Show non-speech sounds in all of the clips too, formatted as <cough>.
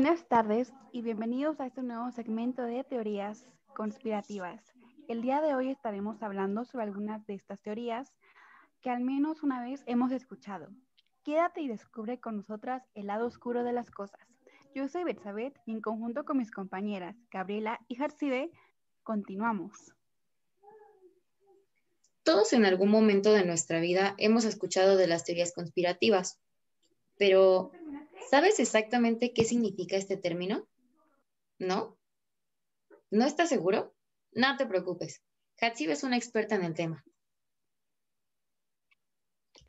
Buenas tardes y bienvenidos a este nuevo segmento de teorías conspirativas. El día de hoy estaremos hablando sobre algunas de estas teorías que al menos una vez hemos escuchado. Quédate y descubre con nosotras el lado oscuro de las cosas. Yo soy Betsabeth y en conjunto con mis compañeras Gabriela y Jarcide, continuamos. Todos en algún momento de nuestra vida hemos escuchado de las teorías conspirativas, pero ¿sabes exactamente qué significa este término? ¿No? ¿No estás seguro? No te preocupes. Hatsib es una experta en el tema.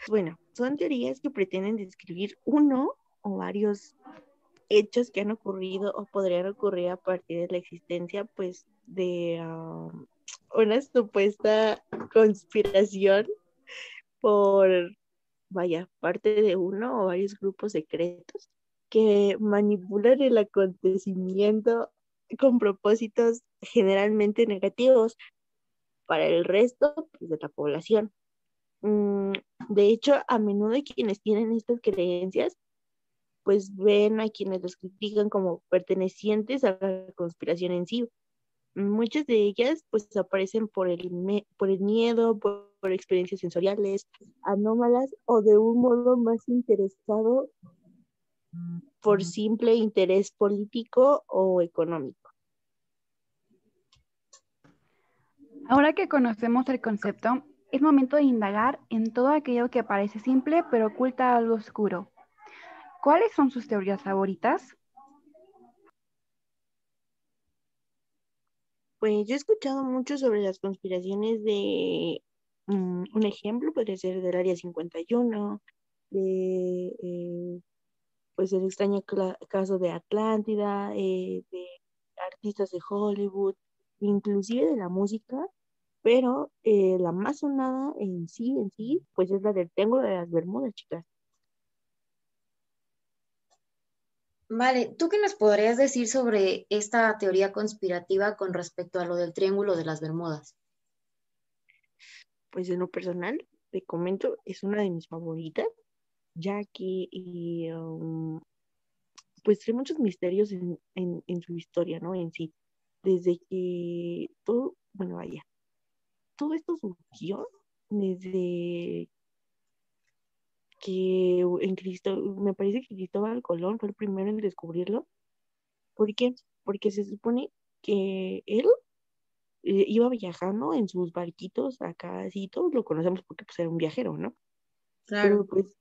Bueno, son teorías que pretenden describir uno o varios hechos que han ocurrido o podrían ocurrir a partir de la existencia, pues, de um, una supuesta conspiración por, vaya, parte de uno o varios grupos secretos que manipulan el acontecimiento con propósitos generalmente negativos para el resto pues, de la población. Mm, de hecho, a menudo quienes tienen estas creencias, pues ven a quienes los critican como pertenecientes a la conspiración en sí. Muchas de ellas pues aparecen por el, por el miedo, por, por experiencias sensoriales, anómalas o de un modo más interesado por simple interés político o económico. Ahora que conocemos el concepto, es momento de indagar en todo aquello que parece simple pero oculta algo oscuro. ¿Cuáles son sus teorías favoritas? Pues yo he escuchado mucho sobre las conspiraciones de, mm, un ejemplo podría ser del Área 51, de, eh, pues el extraño caso de Atlántida, eh, de artistas de Hollywood, inclusive de la música, pero eh, la más sonada en sí, en sí, pues es la del Triángulo de las Bermudas, chicas. Vale, ¿tú qué nos podrías decir sobre esta teoría conspirativa con respecto a lo del Triángulo de las Bermudas? Pues en lo personal, te comento, es una de mis favoritas, ya que um, pues trae muchos misterios en, en su historia, ¿no? En sí, desde que todo, bueno, vaya, todo esto surgió desde que en Cristo, me parece que Cristóbal Colón fue el primero en descubrirlo. ¿Por qué? Porque se supone que él eh, iba viajando en sus barquitos acá, así todos lo conocemos porque pues era un viajero, ¿no? Claro. Pero pues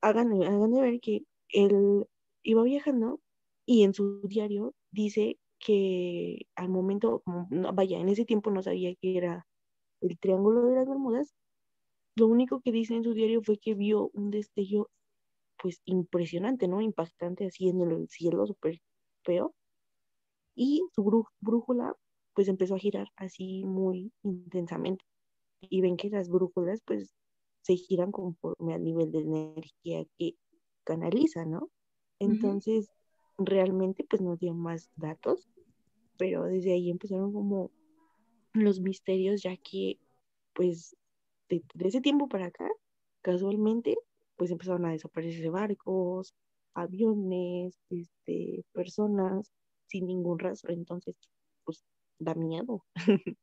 hagan, hagan de ver que él iba viajando y en su diario dice que al momento, vaya, en ese tiempo no sabía que era el Triángulo de las Bermudas, lo único que dice en su diario fue que vio un destello pues impresionante, ¿no? Impactante así en el cielo, súper feo. Y su brújula pues empezó a girar así muy intensamente. Y ven que las brújulas pues se giran conforme al nivel de energía que canaliza, ¿no? Entonces, realmente pues nos dio más datos, pero desde ahí empezaron como los misterios, ya que pues de, ese tiempo para acá, casualmente, pues empezaron a desaparecer barcos, aviones, este, personas sin ningún rastro, entonces pues da miedo. <laughs>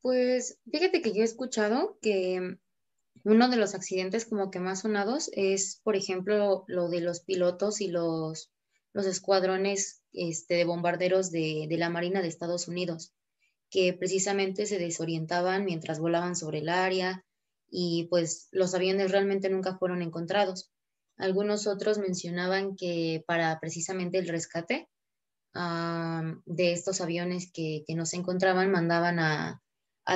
Pues fíjate que yo he escuchado que uno de los accidentes como que más sonados es, por ejemplo, lo de los pilotos y los, los escuadrones este, de bombarderos de, la Marina de Estados Unidos, que precisamente se desorientaban mientras volaban sobre el área y pues los aviones realmente nunca fueron encontrados. Algunos otros mencionaban que para precisamente el rescate de estos aviones que, no se encontraban, mandaban a,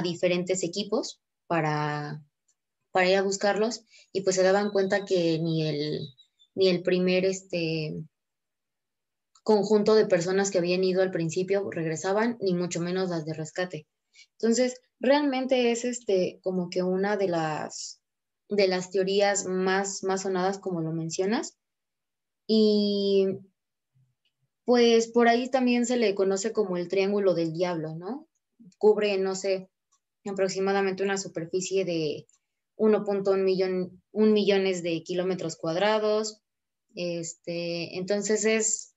diferentes equipos para, para ir a buscarlos y pues se daban cuenta que ni el, ni el primer este, conjunto de personas que habían ido al principio regresaban, ni mucho menos las de rescate. Entonces, realmente es este como que una de las de las teorías más, más sonadas, como lo mencionas. Y pues por ahí también se le conoce como el triángulo del diablo, ¿no? Cubre, no sé, aproximadamente una superficie de 1.1 millón, un millones de kilómetros cuadrados. Este, entonces es,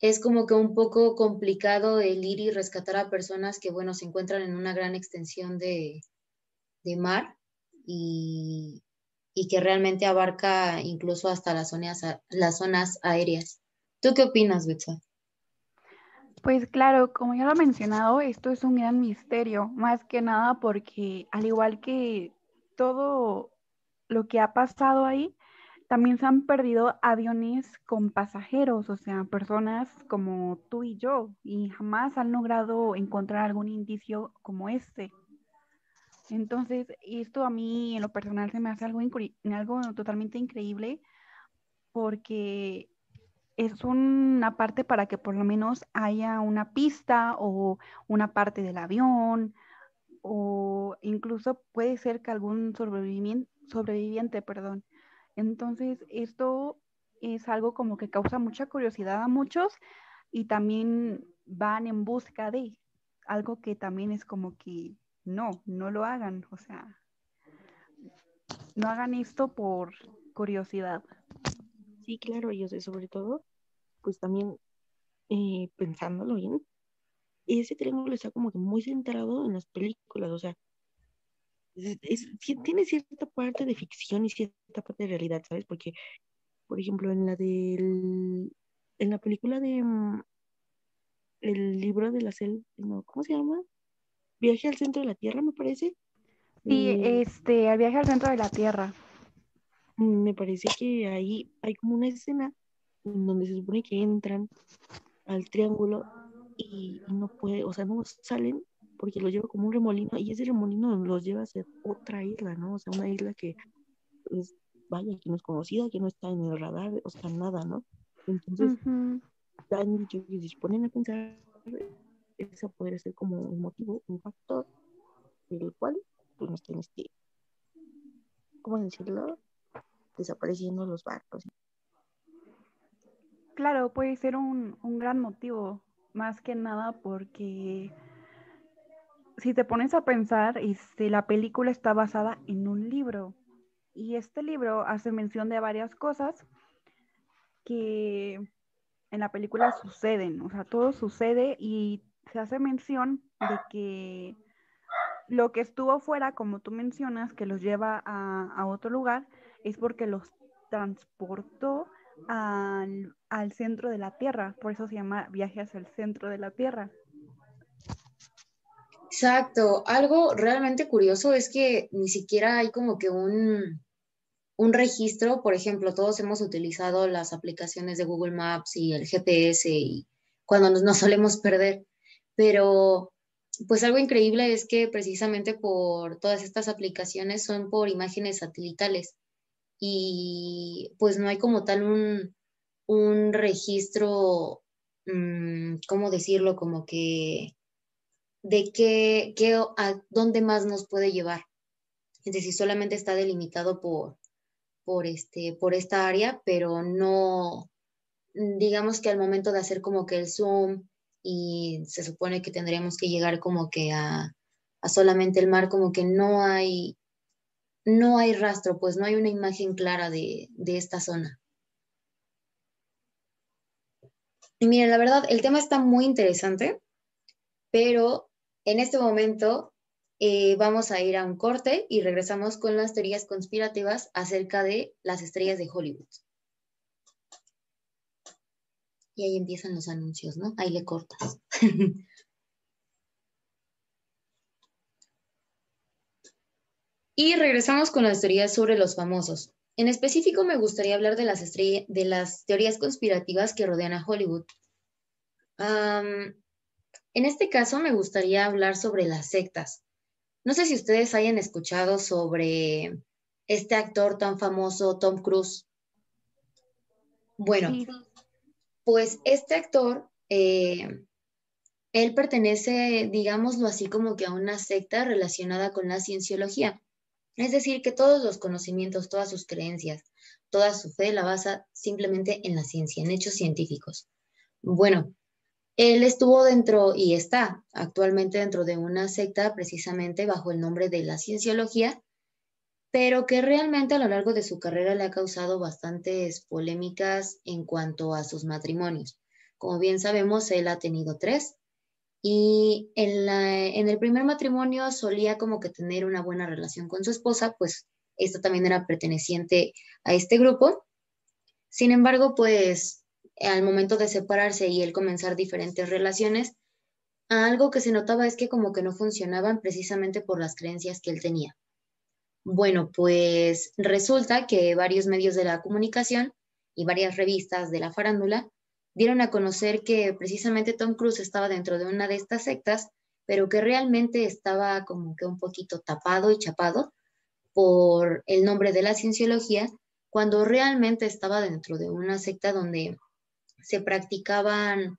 es como que un poco complicado el ir y rescatar a personas que, bueno, se encuentran en una gran extensión de, de mar y, y, que realmente abarca incluso hasta las zonas, las zonas aéreas. ¿Tú qué opinas, Betsa? Pues claro, como ya lo he mencionado, esto es un gran misterio, más que nada porque al igual que todo lo que ha pasado ahí, también se han perdido aviones con pasajeros, o sea, personas como tú y yo, y jamás han logrado encontrar algún indicio como este. Entonces, esto a mí en lo personal se me hace algo, algo totalmente increíble porque es una parte para que por lo menos haya una pista o una parte del avión o incluso puede ser que algún sobreviviente, sobreviviente, perdón. Entonces, esto es algo como que causa mucha curiosidad a muchos y también van en busca de algo que también es como que no, no lo hagan, o sea, no hagan esto por curiosidad. Sí, claro, y sobre todo, pues también eh, pensándolo bien, ese triángulo está como que muy centrado en las películas, o sea, tiene cierta parte de ficción y cierta parte de realidad, ¿sabes? Porque, por ejemplo, en la del, en la película de mm, el libro de la selva, no, ¿cómo se llama? Viaje al centro de la Tierra, me parece. Sí, eh, este, al viaje al centro de la Tierra. Me parece que ahí hay como una escena en donde se supone que entran al triángulo y, no puede, o sea, no salen porque los lleva como un remolino y ese remolino los lleva a ser otra isla, ¿no? O sea, una isla que, vaya, que no es conocida, que no está en el radar, o sea, nada, ¿no? Entonces, han dicho que se ponen a pensar, ese podría ser como un motivo, un factor, el cual, pues, nos tienes que, ¿cómo decirlo? Desapareciendo los barcos. Claro, puede ser un, un gran motivo, más que nada porque si te pones a pensar, este, la película está basada en un libro y este libro hace mención de varias cosas que en la película suceden, o sea, todo sucede y se hace mención de que lo que estuvo fuera, como tú mencionas, que los lleva a, otro lugar, es porque los transportó al, al centro de la Tierra, por eso se llama viaje hacia el centro de la Tierra. Exacto. Algo realmente curioso es que ni siquiera hay como que un, un registro. Por ejemplo, todos hemos utilizado las aplicaciones de Google Maps y el GPS y cuando nos, solemos perder. Pero pues algo increíble es que precisamente por todas estas aplicaciones son por imágenes satelitales y pues no hay como tal un, un registro, mm, ¿cómo decirlo? Como que de qué, qué, a dónde más nos puede llevar. Es decir, solamente está delimitado por, por, este, por esta área, pero no, digamos que al momento de hacer como que el zoom y se supone que tendríamos que llegar como que a, a solamente el mar, como que no hay, no hay rastro, pues no hay una imagen clara de, de esta zona. Y miren, la verdad, el tema está muy interesante, pero en este momento eh, vamos a ir a un corte y regresamos con las teorías conspirativas acerca de las estrellas de Hollywood. Y ahí empiezan los anuncios, ¿no? Ahí le cortas. <laughs> y regresamos con las teorías sobre los famosos. En específico me gustaría hablar de las, de las teorías conspirativas que rodean a Hollywood. En este caso me gustaría hablar sobre las sectas. No sé si ustedes hayan escuchado sobre este actor tan famoso, Tom Cruise. Bueno, pues este actor, eh, él pertenece, digámoslo así, como que a una secta relacionada con la cienciología. Es decir, que todos los conocimientos, todas sus creencias, toda su fe la basa simplemente en la ciencia, en hechos científicos. Bueno, él estuvo dentro y está actualmente dentro de una secta precisamente bajo el nombre de la cienciología pero que realmente a lo largo de su carrera le ha causado bastantes polémicas en cuanto a sus matrimonios. Como bien sabemos, él ha tenido tres y en, en el primer matrimonio solía como que tener una buena relación con su esposa, pues esta también era perteneciente a este grupo. Sin embargo, pues al momento de separarse y él comenzar diferentes relaciones, algo que se notaba es que como que no funcionaban precisamente por las creencias que él tenía. Bueno, pues resulta que varios medios de la comunicación y varias revistas de la farándula dieron a conocer que precisamente Tom Cruise estaba dentro de una de estas sectas, pero que realmente estaba como que un poquito tapado y chapado por el nombre de la cienciología, cuando realmente estaba dentro de una secta donde se practicaban,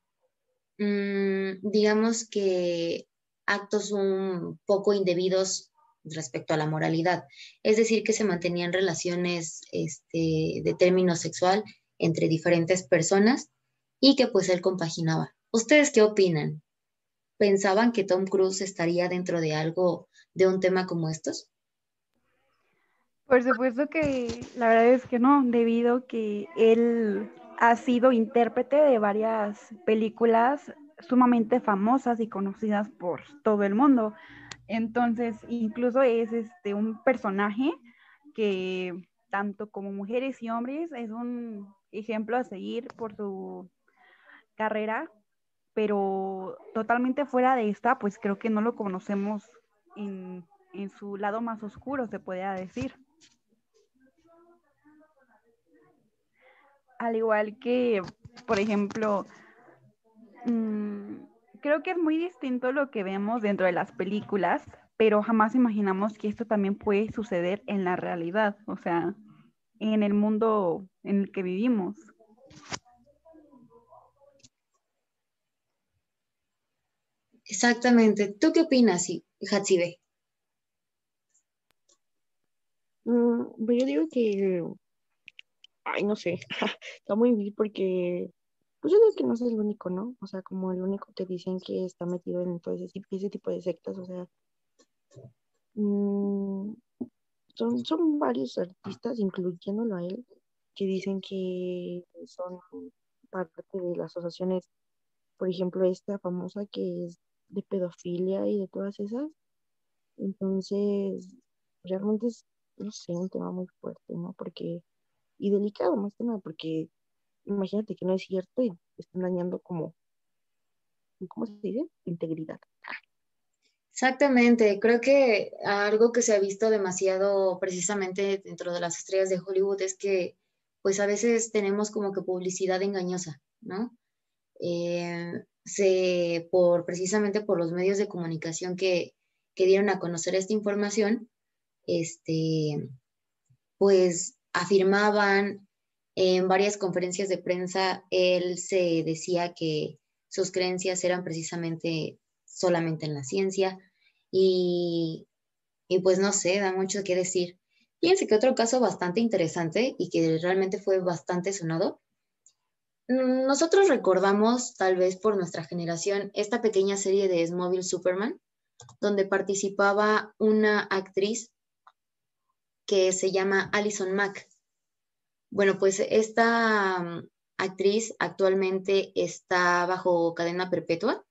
mm, digamos que actos un poco indebidos respecto a la moralidad. Es decir, que se mantenían relaciones este, de término sexual entre diferentes personas y que pues él compaginaba. ¿Ustedes qué opinan? ¿Pensaban que Tom Cruise estaría dentro de algo, de un tema como estos? Por supuesto que la verdad es que no, debido que él ha sido intérprete de varias películas sumamente famosas y conocidas por todo el mundo. Entonces, incluso es este, un personaje que tanto como mujeres y hombres es un ejemplo a seguir por su carrera, pero totalmente fuera de esta, pues creo que no lo conocemos en, en su lado más oscuro, se podría decir. Al igual que, por ejemplo, mmm, creo que es muy distinto lo que vemos dentro de las películas, pero jamás imaginamos que esto también puede suceder en la realidad, o sea, en el mundo en el que vivimos. Exactamente. ¿Tú qué opinas, Hatsibe? Mm, pues yo digo que, ay, no sé, <laughs> está muy bien porque pues yo digo que no es el único, ¿no? O sea, como el único que dicen que está metido en todo ese, ese tipo de sectas, o sea, mm, son, son varios artistas, incluyéndolo a él, que dicen que son parte de las asociaciones, por ejemplo, esta famosa que es de pedofilia y de todas esas. Entonces, realmente es, no sé, un tema muy fuerte, ¿no? Porque, y delicado más que nada, porque imagínate que no es cierto y están dañando como, ¿cómo se dice? Integridad. Exactamente, creo que algo que se ha visto demasiado precisamente dentro de las estrellas de Hollywood es que pues a veces tenemos como que publicidad engañosa, ¿no? Eh, se, por, precisamente por los medios de comunicación que, que dieron a conocer esta información, este, pues afirmaban en varias conferencias de prensa, él se decía que sus creencias eran precisamente solamente en la ciencia y, y pues no sé, da mucho que decir. Fíjense que otro caso bastante interesante y que realmente fue bastante sonado. Nosotros recordamos, tal vez por nuestra generación, esta pequeña serie de Smóvil Superman, donde participaba una actriz que se llama Alison Mack. Bueno, pues esta mm, actriz actualmente está bajo cadena perpetua,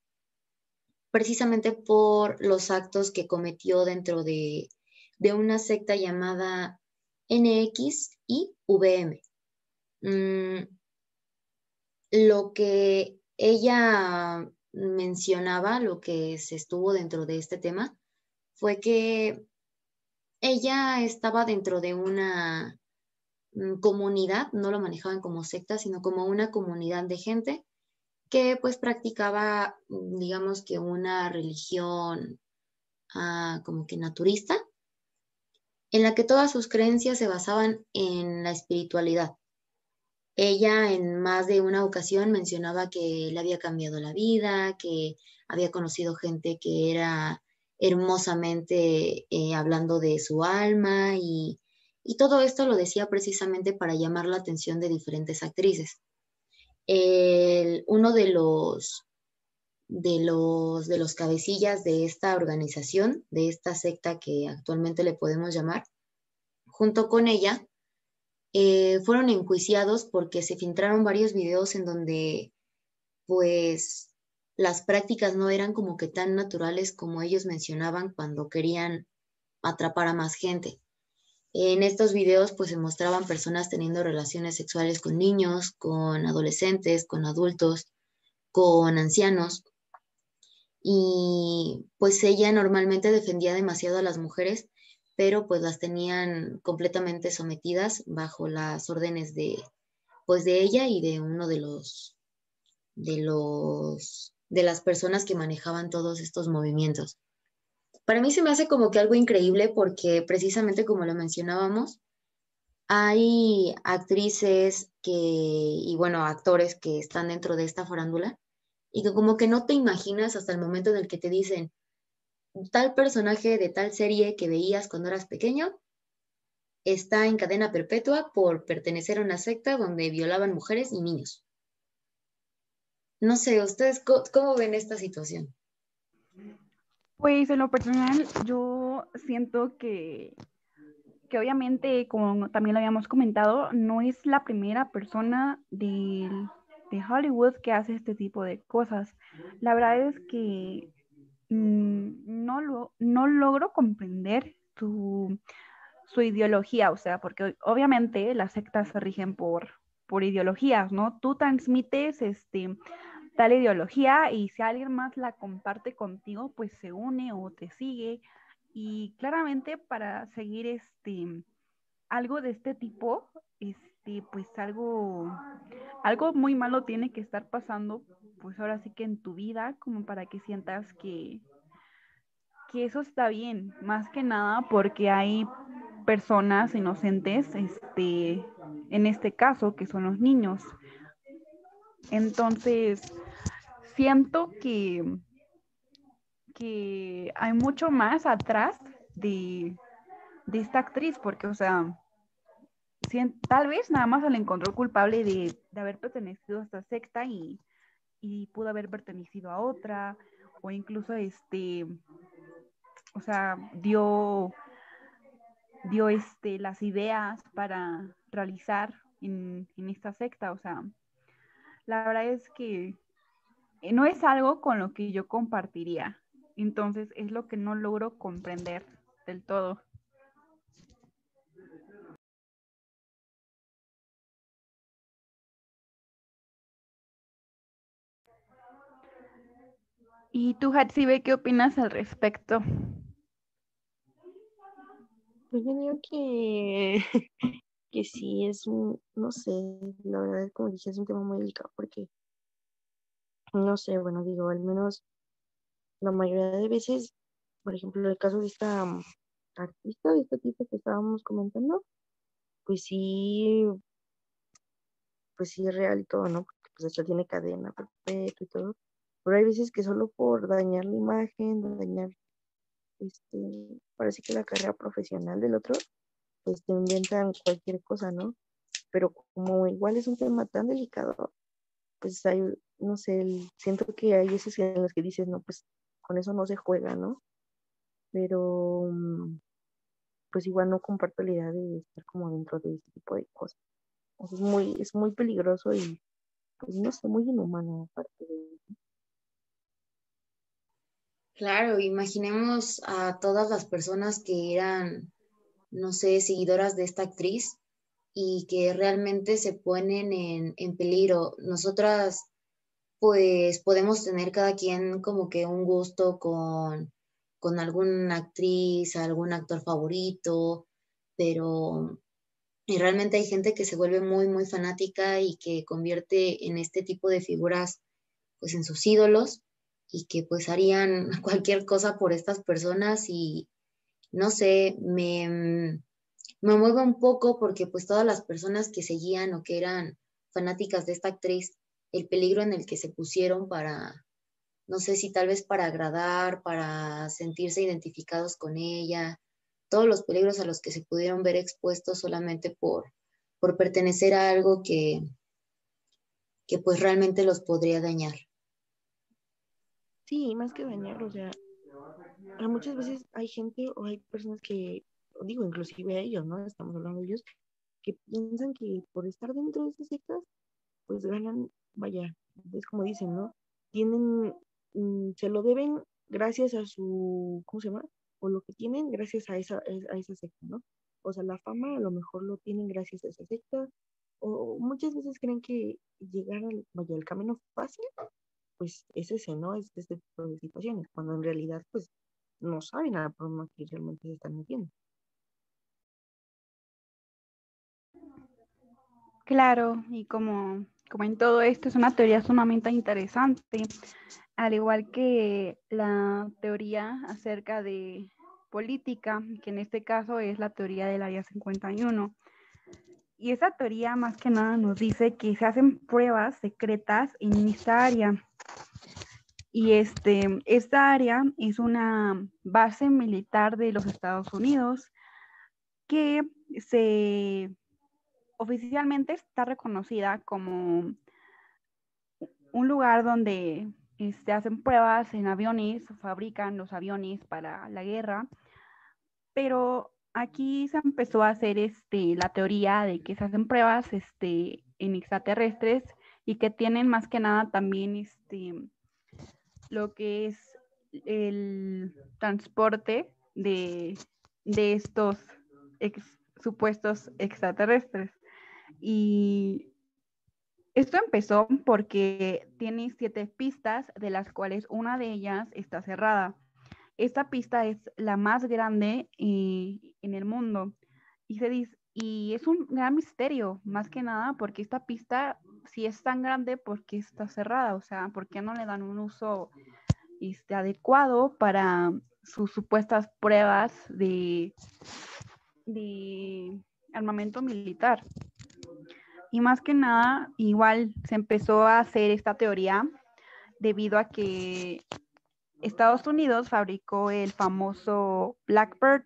precisamente por los actos que cometió dentro de, una secta llamada NX y VM. Mm, lo que ella mencionaba, lo que se estuvo dentro de este tema, fue que ella estaba dentro de una Mm, comunidad, no lo manejaban como secta, sino como una comunidad de gente que pues practicaba, mm, digamos que una religión ah, como que naturista, en la que todas sus creencias se basaban en la espiritualidad. Ella en más de una ocasión mencionaba que le había cambiado la vida, que había conocido gente que era hermosamente eh, hablando de su alma y y todo esto lo decía precisamente para llamar la atención de diferentes actrices. uno de los, de, los, de los cabecillas de esta organización, de esta secta que actualmente le podemos llamar, junto con ella, eh, fueron enjuiciados porque se filtraron varios videos en donde pues las prácticas no eran como que tan naturales como ellos mencionaban cuando querían atrapar a más gente. En estos videos pues se mostraban personas teniendo relaciones sexuales con niños, con adolescentes, con adultos, con ancianos. Y pues ella normalmente defendía demasiado a las mujeres, pero pues las tenían completamente sometidas bajo las órdenes de pues de ella y de uno de los de los de las personas que manejaban todos estos movimientos. Para mí se me hace como que algo increíble porque precisamente como lo mencionábamos, hay actrices que, y bueno, actores que están dentro de esta farándula y que como que no te imaginas hasta el momento en el que te dicen tal personaje de tal serie que veías cuando eras pequeño está en cadena perpetua por pertenecer a una secta donde violaban mujeres y niños. No sé, ¿ustedes cómo, ven esta situación? Pues en lo personal, yo siento que, que obviamente, como también lo habíamos comentado, no es la primera persona de, de Hollywood que hace este tipo de cosas. La verdad es que mm, no, lo, no logro comprender su, su ideología, o sea, porque obviamente las sectas se rigen por, por ideologías, ¿no? Tú transmites este, tal ideología y si alguien más la comparte contigo, pues se une o te sigue. Y claramente para seguir este algo de este tipo, este, pues algo, algo muy malo tiene que estar pasando, pues ahora sí que en tu vida, como para que sientas que, que eso está bien, más que nada porque hay personas inocentes, este, en este caso, que son los niños. Entonces, siento que, que hay mucho más atrás de, esta actriz, porque, o sea, tal vez nada más se le encontró culpable de, haber pertenecido a esta secta y, y, pudo haber pertenecido a otra, o incluso este, o sea, dio, dio este, las ideas para realizar en, en esta secta, o sea, la verdad es que no es algo con lo que yo compartiría. Entonces es lo que no logro comprender del todo. ¿Y tú, Hatsibe, qué opinas al respecto? Pues yo digo que, <laughs> que sí, es un, no sé, la verdad, como dije, es un tema muy delicado porque no sé, bueno, digo, al menos la mayoría de veces, por ejemplo, el caso de esta mm, artista, de este tipo que estábamos comentando, pues sí, pues sí es real y todo, ¿no? Porque pues esto tiene cadena perpetua y todo. Pero hay veces que solo por dañar la imagen, dañar, este, parece que la carrera profesional del otro, pues te inventan cualquier cosa, ¿no? Pero como igual es un tema tan delicado, pues hay, no sé, siento que hay veces en las que dices, no, pues con eso no se juega, ¿no? Pero mm, pues igual no comparto la idea de estar como dentro de este tipo de cosas. es muy, es muy peligroso y pues no sé, muy inhumano aparte de. Claro, imaginemos a todas las personas que eran, no sé, seguidoras de esta actriz y que realmente se ponen en, en peligro. Nosotras pues podemos tener cada quien como que un gusto con, con alguna actriz, algún actor favorito, pero y realmente hay gente que se vuelve muy, muy fanática y que convierte en este tipo de figuras pues en sus ídolos y que pues harían <laughs> cualquier cosa por estas personas y no sé, me, me mueve un poco porque pues todas las personas que seguían o que eran fanáticas de esta actriz, el peligro en el que se pusieron para, no sé si tal vez para agradar, para sentirse identificados con ella, todos los peligros a los que se pudieron ver expuestos solamente por, por pertenecer a algo que, que pues realmente los podría dañar. Sí, más que dañar, o sea, muchas veces hay gente o hay personas que digo, inclusive ellos, ¿no? Estamos hablando de ellos, que piensan que por estar dentro de esas sectas, pues ganan, vaya, es como dicen, ¿no? Tienen, mm, se lo deben gracias a su, ¿cómo se llama? O lo que tienen gracias a esa, a esa secta, ¿no? O sea, la fama a lo mejor lo tienen gracias a esa secta, o muchas veces creen que llegar al, vaya, el camino fácil, pues es ese, ¿no? Es este tipo de situaciones, cuando en realidad, pues, no saben a la problema que realmente se están metiendo. Claro, y como, como en todo esto es una teoría sumamente interesante, al igual que la teoría acerca de política, que en este caso es la teoría del área 51. Y esa teoría más que nada nos dice que se hacen pruebas secretas en esta área. Y este, esta área es una base militar de los Estados Unidos que se oficialmente está reconocida como un lugar donde se este, hacen pruebas en aviones, fabrican los aviones para la guerra, pero aquí se empezó a hacer este, la teoría de que se hacen pruebas este, en extraterrestres y que tienen más que nada también este, lo que es el transporte de, estos supuestos extraterrestres. Y esto empezó porque tiene siete pistas, de las cuales una de ellas está cerrada. Esta pista es la más grande eh, en el mundo y, se dice, y es un gran misterio, más que nada, porque esta pista, si es tan grande, ¿por qué está cerrada? O sea, ¿por qué no le dan un uso este, adecuado para sus supuestas pruebas de, de armamento militar? Y más que nada, igual se empezó a hacer esta teoría debido a que Estados Unidos fabricó el famoso Blackbird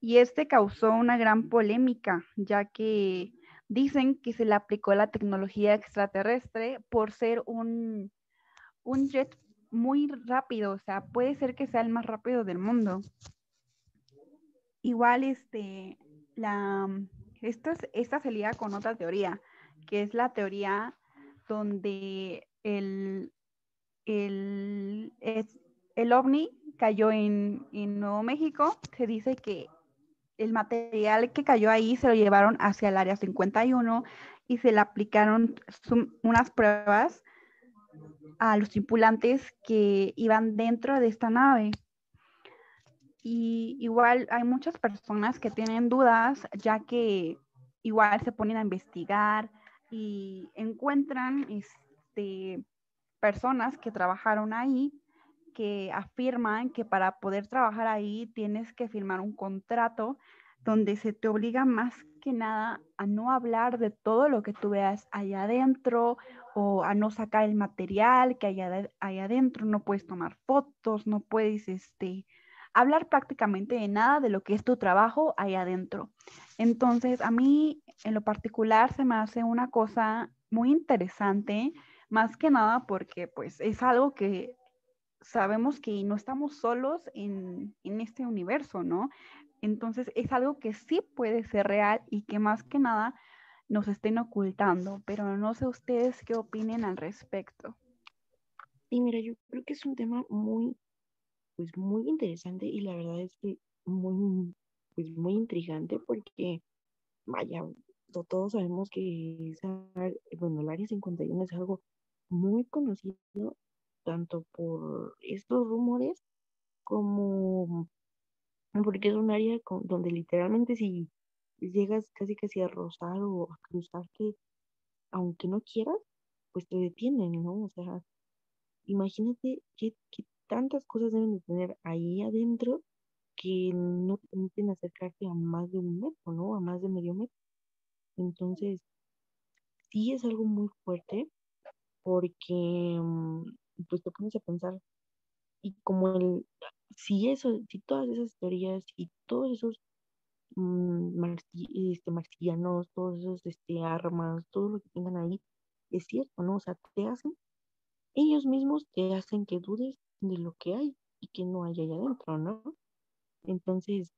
y este causó una gran polémica, ya que dicen que se le aplicó la tecnología extraterrestre por ser un, un jet muy rápido, o sea, puede ser que sea el más rápido del mundo. Igual, este, la, esta, esta se liga con otra teoría, que es la teoría donde el, el, el ovni cayó en, Nuevo México. Se dice que el material que cayó ahí se lo llevaron hacia el área 51 y se le aplicaron unas pruebas a los tripulantes que iban dentro de esta nave. Y igual hay muchas personas que tienen dudas, ya que igual se ponen a investigar, y encuentran este, personas que trabajaron ahí que afirman que para poder trabajar ahí tienes que firmar un contrato donde se te obliga más que nada a no hablar de todo lo que tú veas allá adentro o a no sacar el material que hay allá adentro, no puedes tomar fotos, no puedes este, hablar prácticamente de nada de lo que es tu trabajo allá adentro. Entonces, a mí en lo particular se me hace una cosa muy interesante, más que nada porque pues es algo que sabemos que no estamos solos en, este universo, ¿no? Entonces es algo que sí puede ser real y que más que nada nos estén ocultando, pero no sé ustedes qué opinen al respecto. Sí, mira, yo creo que es un tema muy, pues muy interesante y la verdad es que muy, pues muy intrigante porque, vaya, todos sabemos que esa, bueno, el Área 51 es algo muy conocido tanto por estos rumores como porque es un área donde literalmente si llegas casi casi a rozar o a cruzar que aunque no quieras, pues te detienen, ¿no? O sea, imagínate qué, tantas cosas deben de tener ahí adentro que no te permiten acercarte a más de un metro, ¿no? A más de medio metro. Entonces, sí es algo muy fuerte porque pues te pones a pensar y como el, si eso, si todas esas teorías y todos esos mm, este, marcianos, todos esos este, armas, todo lo que tengan ahí, es cierto, ¿no? O sea, te hacen, ellos mismos te hacen que dudes de lo que hay y que no hay allá adentro, ¿no? Entonces,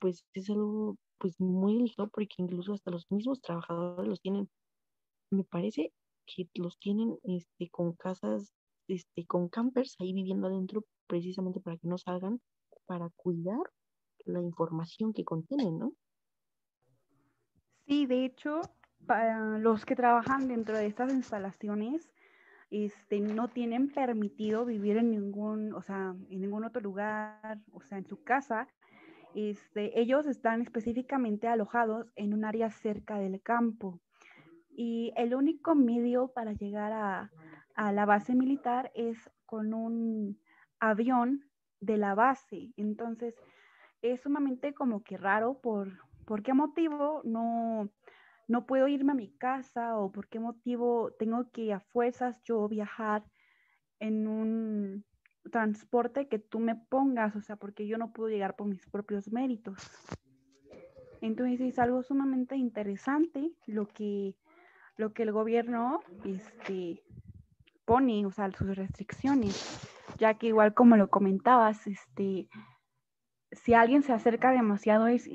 pues es algo pues muy delicado porque incluso hasta los mismos trabajadores los tienen, me parece que los tienen este, con casas, este, con campers ahí viviendo adentro precisamente para que no salgan, para cuidar la información que contienen, ¿no? Sí, de hecho, para los que trabajan dentro de estas instalaciones, este, no tienen permitido vivir en ningún, o sea, en ningún otro lugar, o sea, en su casa. Este, ellos están específicamente alojados en un área cerca del campo. Y el único medio para llegar a, a la base militar es con un avión de la base. Entonces, es sumamente como que raro por, por qué motivo no, no puedo irme a mi casa o por qué motivo tengo que a fuerzas yo viajar en un transporte que tú me pongas, o sea, porque yo no puedo llegar por mis propios méritos. Entonces es algo sumamente interesante lo que, lo que el gobierno este, pone, o sea, sus restricciones, ya que igual como lo comentabas, este, si alguien se acerca demasiado es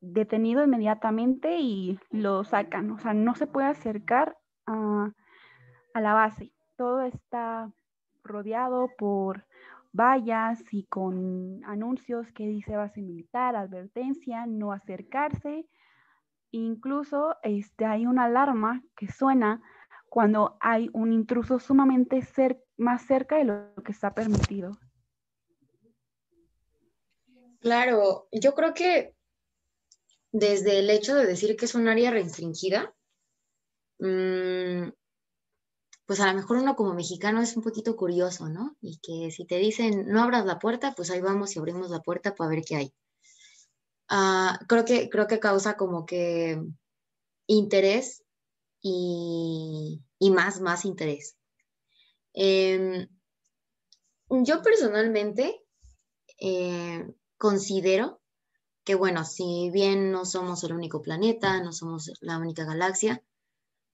detenido inmediatamente y lo sacan. O sea, no se puede acercar a, la base. Todo está rodeado por vallas y con anuncios que dice base militar, advertencia, no acercarse. Incluso este, hay una alarma que suena cuando hay un intruso sumamente más cerca de lo que está permitido. Claro, yo creo que desde el hecho de decir que es un área restringida, mm, pues a lo mejor uno como mexicano es un poquito curioso, ¿no? Y que si te dicen no abras la puerta, pues ahí vamos y abrimos la puerta para ver qué hay. Ah, creo, que, creo que causa como que interés y, más, más interés. Em, yo personalmente eh, considero que bueno, si bien no somos el único planeta, no somos la única galaxia,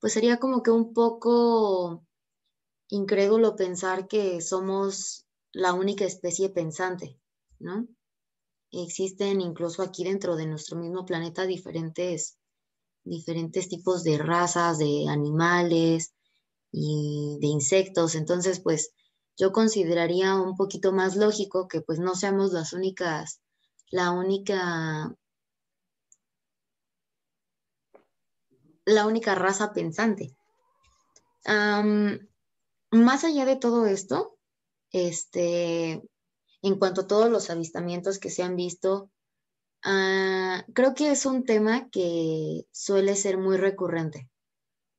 pues sería como que un poco incrédulo pensar que somos la única especie pensante, ¿no? Existen incluso aquí dentro de nuestro mismo planeta diferentes, diferentes tipos de razas, de animales y de insectos. Entonces, pues yo consideraría un poquito más lógico que pues no seamos las únicas la única, la única raza pensante. más allá de todo esto, este, en cuanto a todos los avistamientos que se han visto, ah, creo que es un tema que suele ser muy recurrente.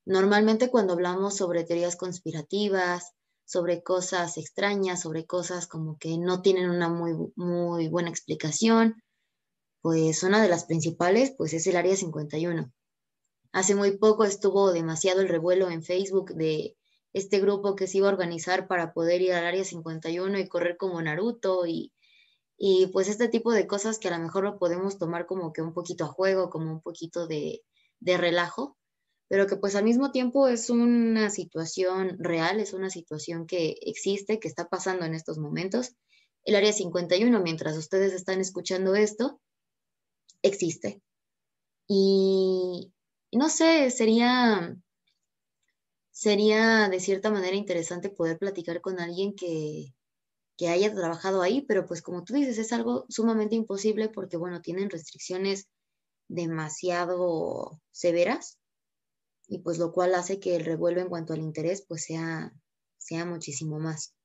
Normalmente cuando hablamos sobre teorías conspirativas, sobre cosas extrañas, sobre cosas como que no tienen una muy, muy buena explicación, pues una de las principales pues es el Área 51. Hace muy poco estuvo demasiado el revuelo en Facebook de este grupo que se iba a organizar para poder ir al Área 51 y correr como Naruto y, y pues este tipo de cosas que a lo mejor lo podemos tomar como que un poquito a juego, como un poquito de, de relajo, pero que pues al mismo tiempo es una situación real, es una situación que existe, que está pasando en estos momentos. El área 51, mientras ustedes están escuchando esto, existe. Y, no sé, sería, sería de cierta manera interesante poder platicar con alguien que, que haya trabajado ahí, pero pues como tú dices, es algo sumamente imposible porque, bueno, tienen restricciones demasiado severas y pues lo cual hace que el revuelo en cuanto al interés pues sea, sea muchísimo más.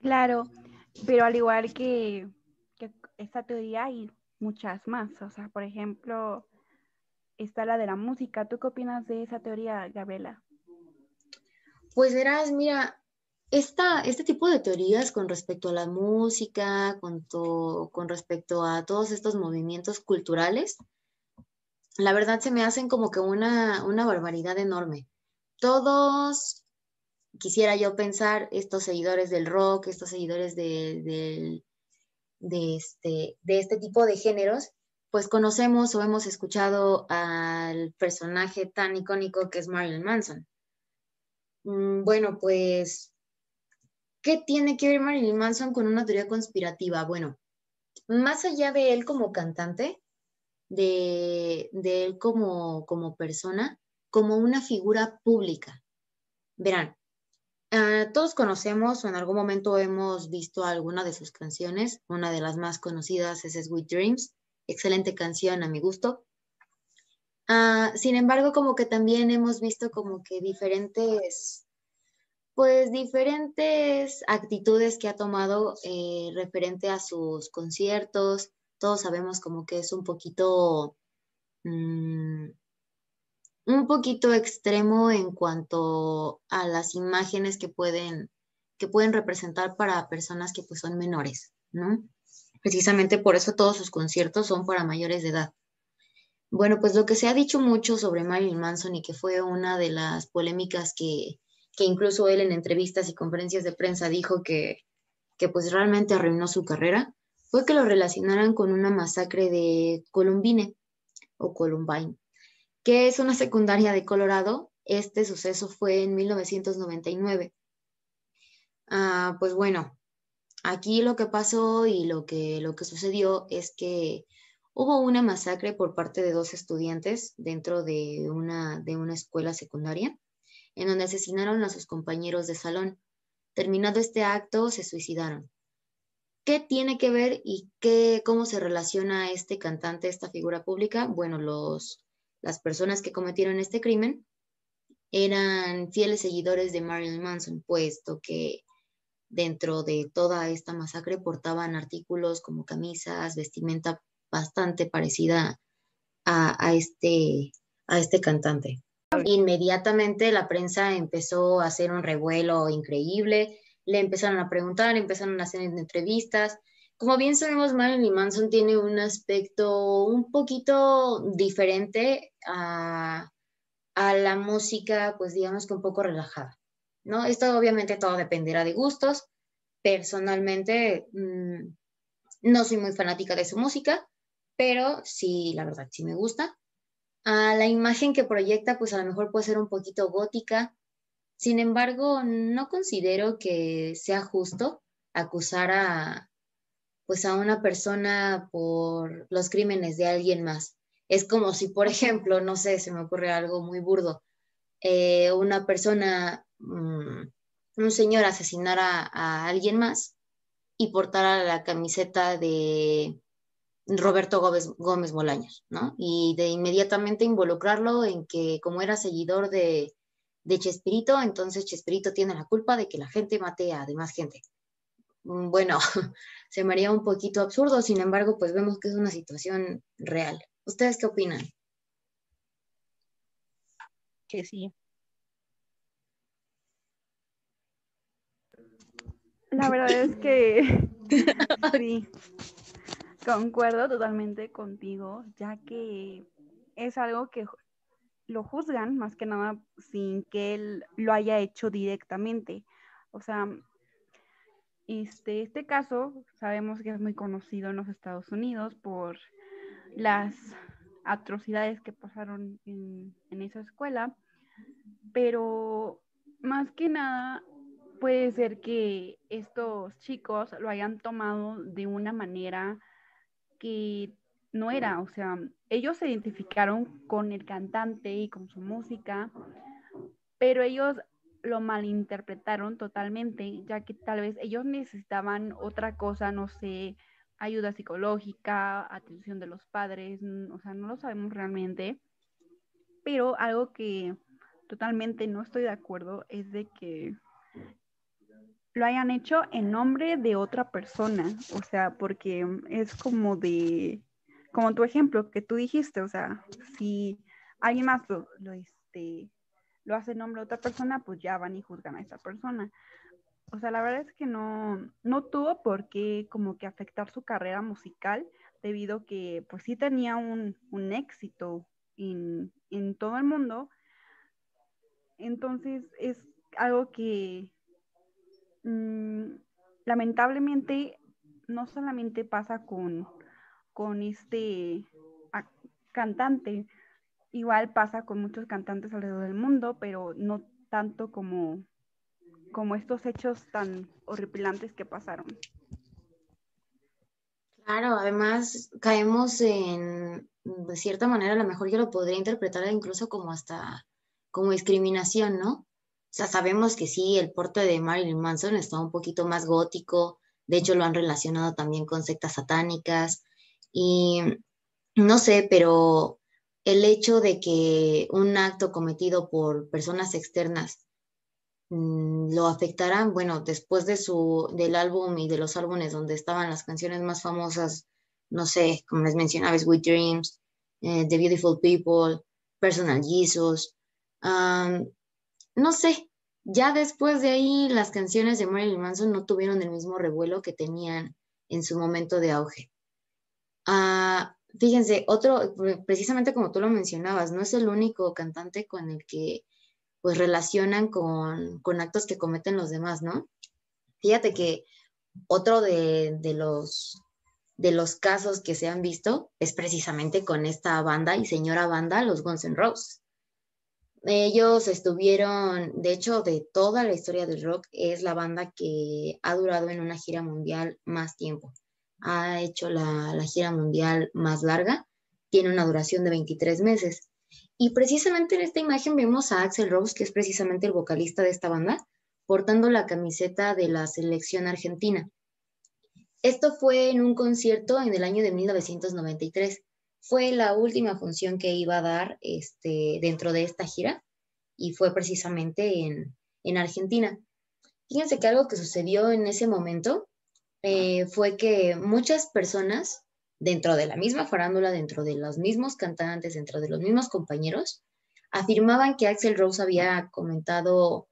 Claro, pero al igual que, que esta teoría hay muchas más. O sea, por ejemplo, está la de la música. ¿Tú qué opinas de esa teoría, Gabriela? Pues verás, mira, este tipo de teorías con respecto a la música, con, con respecto a todos estos movimientos culturales, la verdad se me hacen como que una, barbaridad enorme. Todos, quisiera yo pensar, estos seguidores del rock, estos seguidores de, de, este, de este tipo de géneros, pues conocemos o hemos escuchado al personaje tan icónico que es Marilyn Manson. Mm, bueno, pues ¿qué tiene que ver Marilyn Manson con una teoría conspirativa? Bueno, más allá de él como cantante, de, él como, como persona, como una figura pública. Verán, ah, todos conocemos o en algún momento hemos visto alguna de sus canciones. Una de las más conocidas es Sweet Dreams. Excelente canción a mi gusto. Ah, sin embargo, como que también hemos visto como que diferentes, pues diferentes actitudes que ha tomado eh, referente a sus conciertos. Todos sabemos como que es un poquito, mm, un poquito extremo en cuanto a las imágenes que pueden, que pueden representar para personas que pues son menores, ¿no? Precisamente por eso todos sus conciertos son para mayores de edad. Bueno, pues lo que se ha dicho mucho sobre Marilyn Manson y que fue una de las polémicas que, incluso él en entrevistas y conferencias de prensa dijo que, que pues realmente arruinó su carrera, fue que lo relacionaran con una masacre de Columbine o Columbine, que es una secundaria de Colorado. Este suceso fue en 1999. Ah, pues bueno, aquí lo que pasó y lo que, lo que sucedió es que Hubo una masacre por parte de dos estudiantes dentro de una, de una escuela secundaria, en donde asesinaron a sus compañeros de salón. Terminado este acto, se suicidaron. ¿Qué tiene que ver y qué, cómo se relaciona este cantante, esta figura pública? Bueno, los, las personas que cometieron este crimen eran fieles seguidores de Marilyn Manson, puesto que dentro de toda esta masacre portaban artículos como camisas, vestimenta bastante parecida a, este, a este cantante. Inmediatamente la prensa empezó a hacer un revuelo increíble, le empezaron a preguntar, empezaron a hacer entrevistas. Como bien sabemos, Marilyn Manson tiene un aspecto un poquito diferente a, la música, pues digamos que un poco relajada, ¿no? Esto obviamente todo dependerá de gustos. Personalmente, mm, no soy muy fanática de su música, pero sí, la verdad, sí me gusta. Ah, la imagen que proyecta, pues a lo mejor puede ser un poquito gótica. Sin embargo, no considero que sea justo acusar a, pues a una persona por los crímenes de alguien más. Es como si, por ejemplo, no sé, se me ocurre algo muy burdo, eh, una persona, mm, un señor asesinara a alguien más y portara la camiseta de Roberto Gómez, Gómez Bolaños, ¿no? Y de inmediatamente involucrarlo en que como era seguidor de, de Chespirito, entonces Chespirito tiene la culpa de que la gente mate a demás gente. Mm, bueno, <laughs> se me haría un poquito absurdo, sin embargo, pues vemos que es una situación real. ¿Ustedes qué opinan? Que sí. La verdad es que <laughs> sí. Concuerdo totalmente contigo, ya que es algo que lo juzgan más que nada sin que él lo haya hecho directamente. O sea, este, este caso sabemos que es muy conocido en los Estados Unidos por las atrocidades que pasaron en, en esa escuela, pero más que nada puede ser que estos chicos lo hayan tomado de una manera que no era, o sea, ellos se identificaron con el cantante y con su música, pero ellos lo malinterpretaron totalmente, ya que tal vez ellos necesitaban otra cosa, no sé, ayuda psicológica, atención de los padres, o sea, no lo sabemos realmente, pero algo que totalmente no estoy de acuerdo es de que lo hayan hecho en nombre de otra persona, o sea, porque es como de, como tu ejemplo que tú dijiste, o sea, si alguien más lo, este, lo hace en nombre de otra persona, pues ya van y juzgan a esa persona. O sea, la verdad es que no, no tuvo por qué como que afectar su carrera musical, debido que pues sí tenía un, un éxito en, en todo el mundo. Entonces es algo que Mm, lamentablemente no solamente pasa con, con este cantante, igual pasa con muchos cantantes alrededor del mundo, pero no tanto como como estos hechos tan horripilantes que pasaron. Claro, además caemos en, de cierta manera, a lo mejor yo lo podría interpretar incluso como hasta como discriminación, ¿no? O sea, sabemos que sí, el porte de Marilyn Manson está un poquito más gótico, de hecho lo han relacionado también con sectas satánicas y no sé, pero el hecho de que un acto cometido por personas externas mm, lo afectarán, bueno, después de su, del álbum y de los álbumes donde estaban las canciones más famosas, no sé, como les mencionaba, Sweet Dreams, eh, The Beautiful People, Personal Jesus, no sé, ya después de ahí las canciones de Marilyn Manson no tuvieron el mismo revuelo que tenían en su momento de auge. Ah, fíjense, otro, precisamente como tú lo mencionabas, no es el único cantante con el que pues relacionan con, actos que cometen los demás, ¿no? Fíjate que otro de, los, de los casos que se han visto es precisamente con esta banda y señora banda, los Guns N' Roses. Ellos estuvieron, de hecho, de toda la historia del rock, es la banda que ha durado en una gira mundial más tiempo. Ha hecho la, gira mundial más larga, tiene una duración de 23 meses. Y precisamente en esta imagen vemos a Axel Rose, que es precisamente el vocalista de esta banda, portando la camiseta de la selección argentina. Esto fue en un concierto en el año de 1993 fue la última función que iba a dar este, dentro de esta gira y fue precisamente en, Argentina. Fíjense que algo que sucedió en ese momento eh, fue que muchas personas dentro de la misma farándula, dentro de los mismos cantantes, dentro de los mismos compañeros, afirmaban que Axel Rose había comentado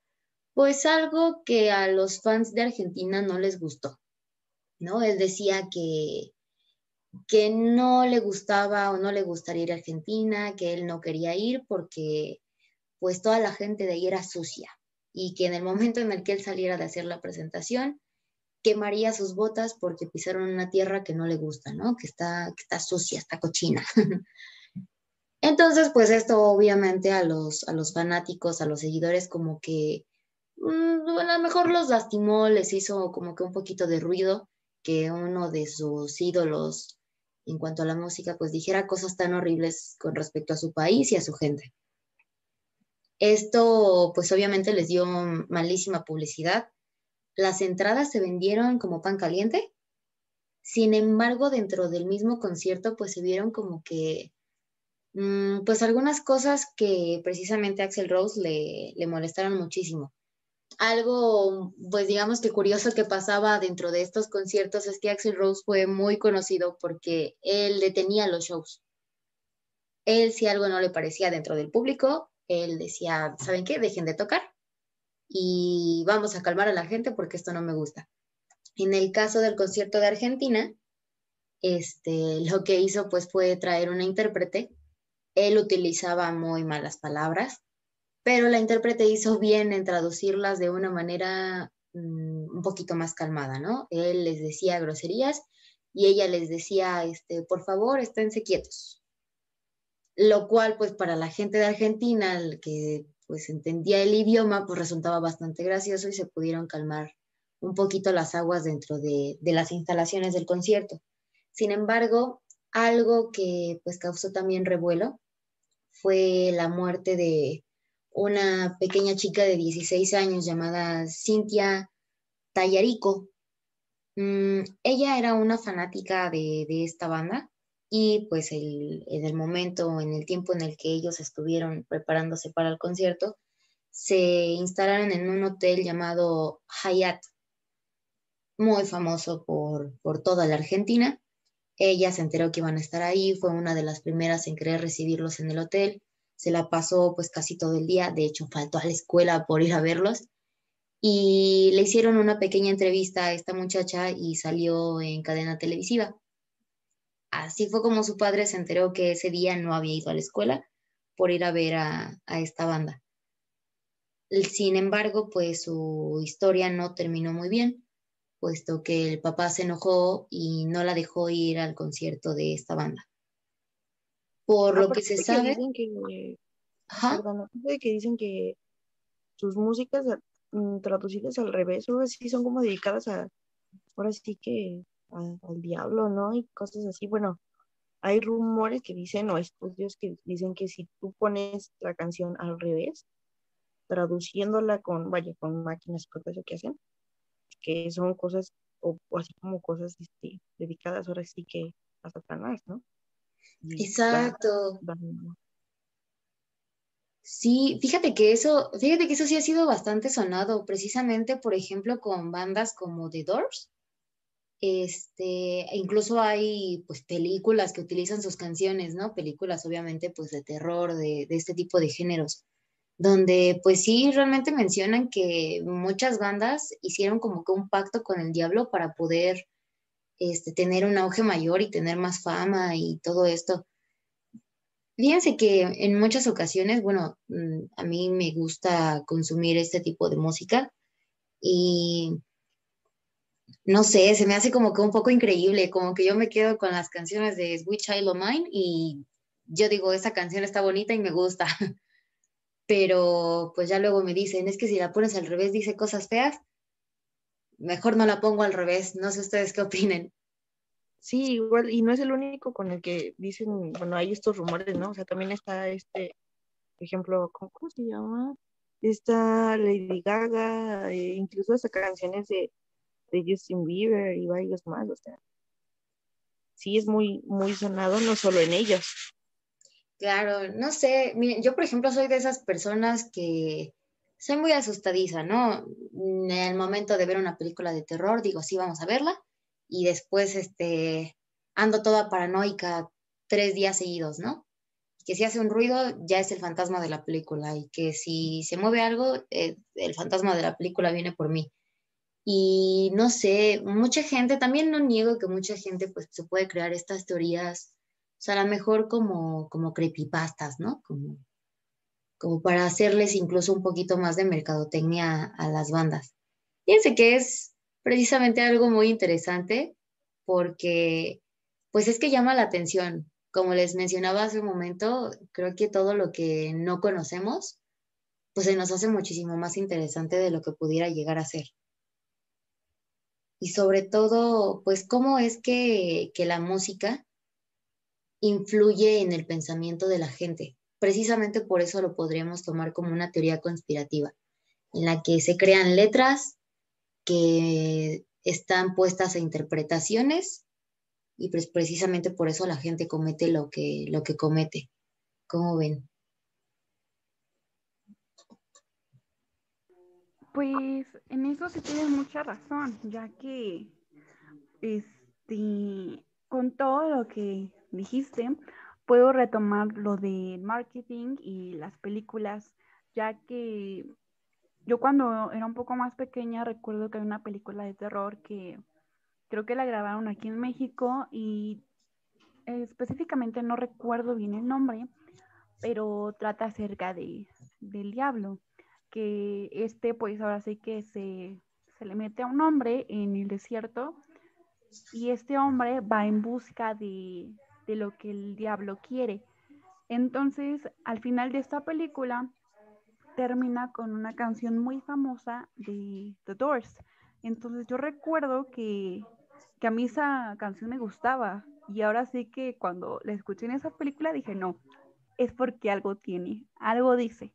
pues algo que a los fans de Argentina no les gustó, ¿no? Él decía que que no le gustaba o no le gustaría ir a Argentina, que él no quería ir porque pues toda la gente de ahí era sucia y que en el momento en el que él saliera de hacer la presentación, quemaría sus botas porque pisaron una tierra que no le gusta, ¿no? Que está, está sucia, está cochina. <laughs> Entonces, pues esto obviamente a los, a los fanáticos, a los seguidores, como que mm, a lo mejor los lastimó, les hizo como que un poquito de ruido que uno de sus ídolos en cuanto a la música, pues dijera cosas tan horribles con respecto a su país y a su gente. Esto, pues obviamente les dio malísima publicidad. Las entradas se vendieron como pan caliente. Sin embargo, dentro del mismo concierto, pues se vieron como que, mm, pues algunas cosas que precisamente a Axel Rose le, le molestaron muchísimo algo, pues digamos que curioso que pasaba dentro de estos conciertos es que Axel Rose fue muy conocido porque él detenía los shows. Él, si algo no le parecía dentro del público, él decía, ¿saben qué? Dejen de tocar y vamos a calmar a la gente porque esto no me gusta. En el caso del concierto de Argentina, este, lo que hizo pues fue traer una intérprete. Él utilizaba muy malas palabras, pero la intérprete hizo bien en traducirlas de una manera mm, un poquito más calmada, ¿no? Él les decía groserías y ella les decía, este, por favor, esténse quietos. Lo cual, pues, para la gente de Argentina, el que pues entendía el idioma, pues resultaba bastante gracioso y se pudieron calmar un poquito las aguas dentro de, de las instalaciones del concierto. Sin embargo, algo que pues causó también revuelo fue la muerte de, una pequeña chica de 16 años llamada Cintia Tallarico. Mm, ella era una fanática de, esta banda y pues en el momento, en el tiempo en el que ellos estuvieron preparándose para el concierto, se instalaron en un hotel llamado Hyatt, muy famoso por, por toda la Argentina. Ella se enteró que iban a estar ahí, fue una de las primeras en querer recibirlos en el hotel se la pasó pues casi todo el día, de hecho faltó a la escuela por ir a verlos y le hicieron una pequeña entrevista a esta muchacha y salió en cadena televisiva. Así fue como su padre se enteró que ese día no había ido a la escuela por ir a ver a, a esta banda. Sin embargo, pues su historia no terminó muy bien, puesto que el papá se enojó y no la dejó ir al concierto de esta banda. Por lo que se sabe. que, que dicen que sus músicas mm, traducidas al revés, o así son como dedicadas a, ahora sí que al diablo, ¿no? Y cosas así. Bueno, hay rumores que dicen, o estudios que dicen que si tú pones la canción al revés, traduciéndola con, vaya, con máquinas y todo eso que hacen, que son cosas, o, así como cosas este, dedicadas ahora sí que a Satanás, ¿no? Exacto. Sí, fíjate que eso, fíjate que eso sí ha sido bastante sonado, precisamente, por ejemplo, con bandas como The Doors. Este, e incluso hay pues películas que utilizan sus canciones, ¿no? Películas obviamente pues de terror, de, de este tipo de géneros, donde pues sí realmente mencionan que muchas bandas hicieron como que un pacto con el diablo para poder este, tener un auge mayor y tener más fama y todo esto. Fíjense que en muchas ocasiones, bueno, mm, a mí me gusta consumir este tipo de música y no sé, se me hace como que un poco increíble, como que yo me quedo con las canciones de Sweet Child of Mine y yo digo, esta canción está bonita y me gusta, <laughs> pero pues ya luego me dicen, es que si la pones al revés dice cosas feas, mejor no la pongo al revés, no sé ustedes qué opinen. Sí, igual, y no es el único con el que dicen, bueno, hay estos rumores, ¿no? O sea, también está este, por ejemplo, ¿cómo, se llama? Está Lady Gaga, eh, incluso hasta canciones de, de Justin Bieber y varios más, o sea, sí es muy, muy sonado, no solo en ellos. Claro, no sé, miren, yo por ejemplo soy de esas personas que soy muy asustadiza, ¿no? En el momento de ver una película de terror digo, sí, vamos a verla, y después este, ando toda paranoica tres días seguidos, ¿no? Que si hace un ruido ya es el fantasma de la película y que si se mueve algo, eh, el fantasma de la película viene por mí. Y no sé, mucha gente, también no niego que mucha gente pues se puede crear estas teorías, o sea, a lo mejor como, como creepypastas, ¿no? Como, como para hacerles incluso un poquito más de mercadotecnia a las bandas. Fíjense que es precisamente algo muy interesante porque pues es que llama la atención. Como les mencionaba hace un momento, creo que todo lo que no conocemos, pues se nos hace muchísimo más interesante de lo que pudiera llegar a ser. Y sobre todo, pues cómo es que, que la música influye en el pensamiento de la gente. Precisamente por eso lo podríamos tomar como una teoría conspirativa, en la que se crean letras que están puestas a interpretaciones y pues precisamente por eso la gente comete lo que, lo que comete. ¿Cómo ven? Pues en eso sí tienes mucha razón, ya que este, con todo lo que dijiste, puedo retomar lo de marketing y las películas, ya que yo cuando era un poco más pequeña recuerdo que hay una película de terror que creo que la grabaron aquí en México y específicamente no recuerdo bien el nombre, pero trata acerca de, del diablo, que este pues ahora sí que se, se le mete a un hombre en el desierto y este hombre va en busca de, de lo que el diablo quiere. Entonces, al final de esta película, termina con una canción muy famosa de The Doors. Entonces yo recuerdo que, que a mí esa canción me gustaba y ahora sí que cuando la escuché en esa película dije, no, es porque algo tiene, algo dice.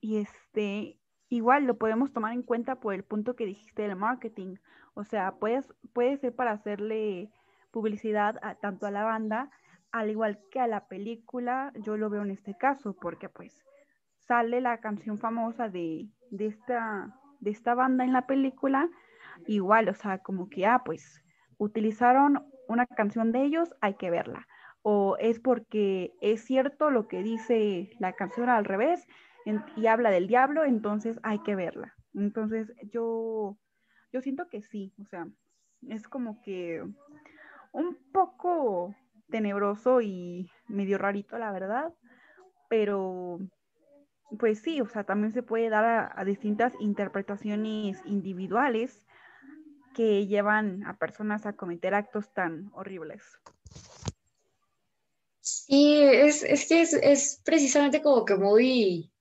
Y este, igual lo podemos tomar en cuenta por el punto que dijiste del marketing. O sea, puedes, puede ser para hacerle publicidad tanto a la banda, al igual que a la película, yo lo veo en este caso, porque pues sale la canción famosa de, esta, de esta banda en la película, igual, o sea, como que, ah, pues utilizaron una canción de ellos, hay que verla. O es porque es cierto lo que dice la canción al revés y habla del diablo, entonces hay que verla. Entonces yo, yo siento que sí, o sea, es como que un poco tenebroso y medio rarito, la verdad, pero pues sí, o sea, también se puede dar a, distintas interpretaciones individuales que llevan a personas a cometer actos tan horribles. Sí, es, que es, precisamente como que muy,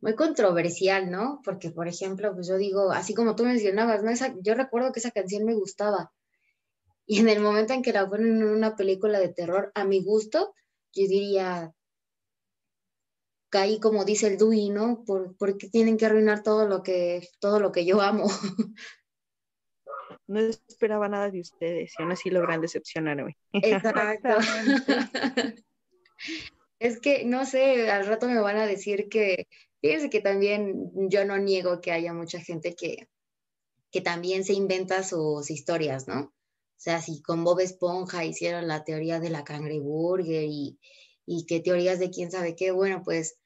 muy controversial, ¿no? Porque, por ejemplo, pues yo digo, así como tú mencionabas, ¿no? yo recuerdo que esa canción me gustaba. <laughs> Y en el momento en que la ponen en una película de terror, a mi gusto, yo diría, caí como dice el Dewey, ¿no? ¿Por, qué tienen que arruinar todo lo que, todo lo que yo amo? <laughs> No esperaba nada de ustedes y aún así logran decepcionarme. <laughs> Exacto. es que, no sé, al rato me van a decir que, fíjense que también yo no niego que haya mucha gente que, que también se inventa sus historias, ¿no? O sea, si con Bob Esponja hicieron la teoría de la cangreburger y, y que teorías de quién sabe qué, bueno, pues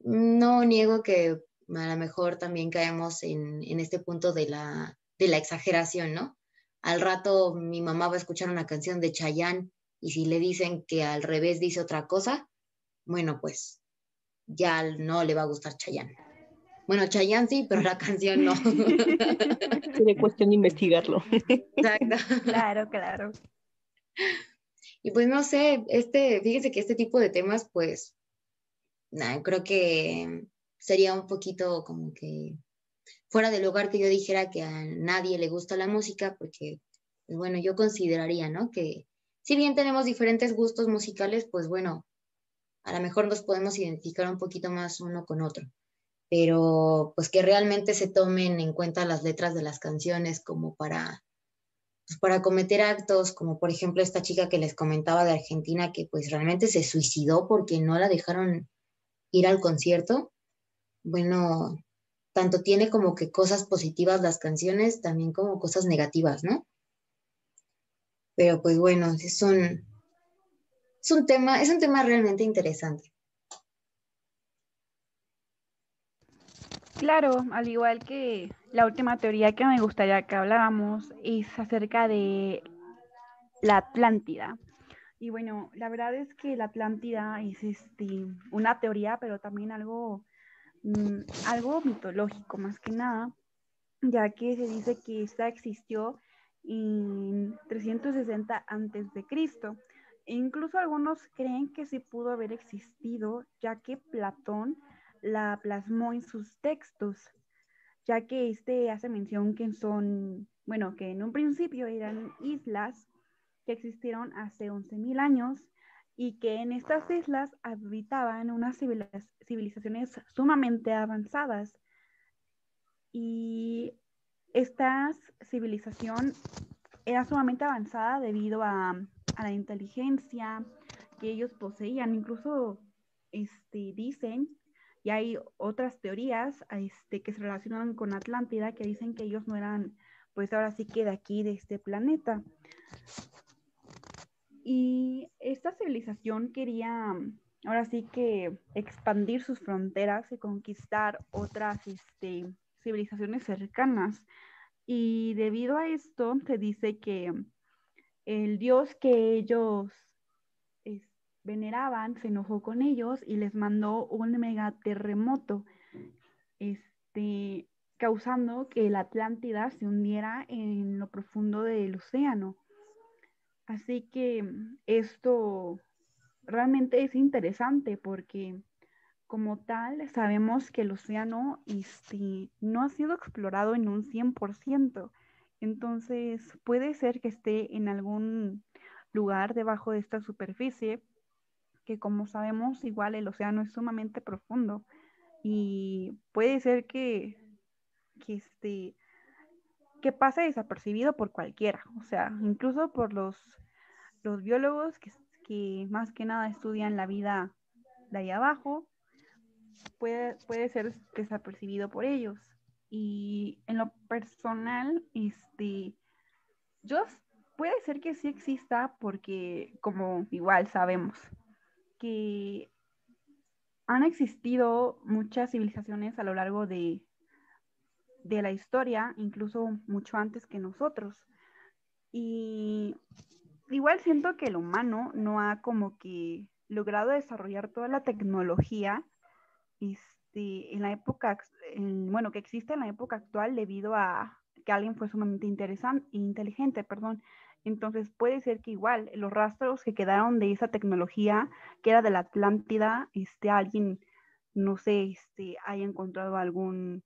no niego que a lo mejor también caemos en, en este punto de la, de la exageración, ¿no? Al rato mi mamá va a escuchar una canción de Chayanne y si le dicen que al revés dice otra cosa, bueno, pues ya no le va a gustar Chayanne. Bueno, Chayanne sí, pero la canción no. <laughs> Sería cuestión de investigarlo. Exacto. Claro, claro. Y pues no sé, este, fíjese que este tipo de temas, pues, nada, creo que sería un poquito como que fuera del lugar que yo dijera que a nadie le gusta la música, porque, pues bueno, yo consideraría, ¿no? Que si bien tenemos diferentes gustos musicales, pues bueno, a lo mejor nos podemos identificar un poquito más uno con otro pero pues que realmente se tomen en cuenta las letras de las canciones como para, pues, para cometer actos, como por ejemplo esta chica que les comentaba de Argentina que pues realmente se suicidó porque no la dejaron ir al concierto. Bueno, tanto tiene como que cosas positivas las canciones, también como cosas negativas, ¿no? Pero pues bueno, es un, es un tema, es un tema realmente interesante. Claro, al igual que la última teoría que me gustaría que habláramos es acerca de la Atlántida. Y bueno, la verdad es que la Atlántida es este, una teoría, pero también algo, mm, algo mitológico más que nada, ya que se dice que esta existió en 360 antes de Cristo. E incluso algunos creen que sí pudo haber existido, ya que Platón la plasmó en sus textos, ya que este hace mención que son, bueno, que en un principio eran islas que existieron hace 11.000 años y que en estas islas habitaban unas civilizaciones sumamente avanzadas. Y esta civilización era sumamente avanzada debido a, a la inteligencia que ellos poseían. Incluso este, dicen y hay otras teorías este, que se relacionan con Atlántida que dicen que ellos no eran, pues ahora sí que de aquí, de este planeta. Y esta civilización quería, ahora sí que expandir sus fronteras y conquistar otras este, civilizaciones cercanas. Y debido a esto, se dice que el dios que ellos veneraban, se enojó con ellos y les mandó un mega terremoto, este, causando que la Atlántida se hundiera en lo profundo del océano. Así que esto realmente es interesante porque como tal sabemos que el océano este, no ha sido explorado en un 100%. Entonces puede ser que esté en algún lugar debajo de esta superficie que como sabemos, igual el océano es sumamente profundo y puede ser que, que, este, que pase desapercibido por cualquiera, o sea, incluso por los, los biólogos que, que más que nada estudian la vida de ahí abajo, puede, puede ser desapercibido por ellos. Y en lo personal, este, yo puede ser que sí exista porque como igual sabemos, que han existido muchas civilizaciones a lo largo de, de la historia, incluso mucho antes que nosotros. Y igual siento que el humano no ha como que logrado desarrollar toda la tecnología este, en la época, bueno, que existe en la época actual debido a que alguien fue sumamente interesante, inteligente, perdón, entonces puede ser que igual los rastros que quedaron de esa tecnología, que era de la Atlántida, este, alguien no sé, este, haya encontrado algún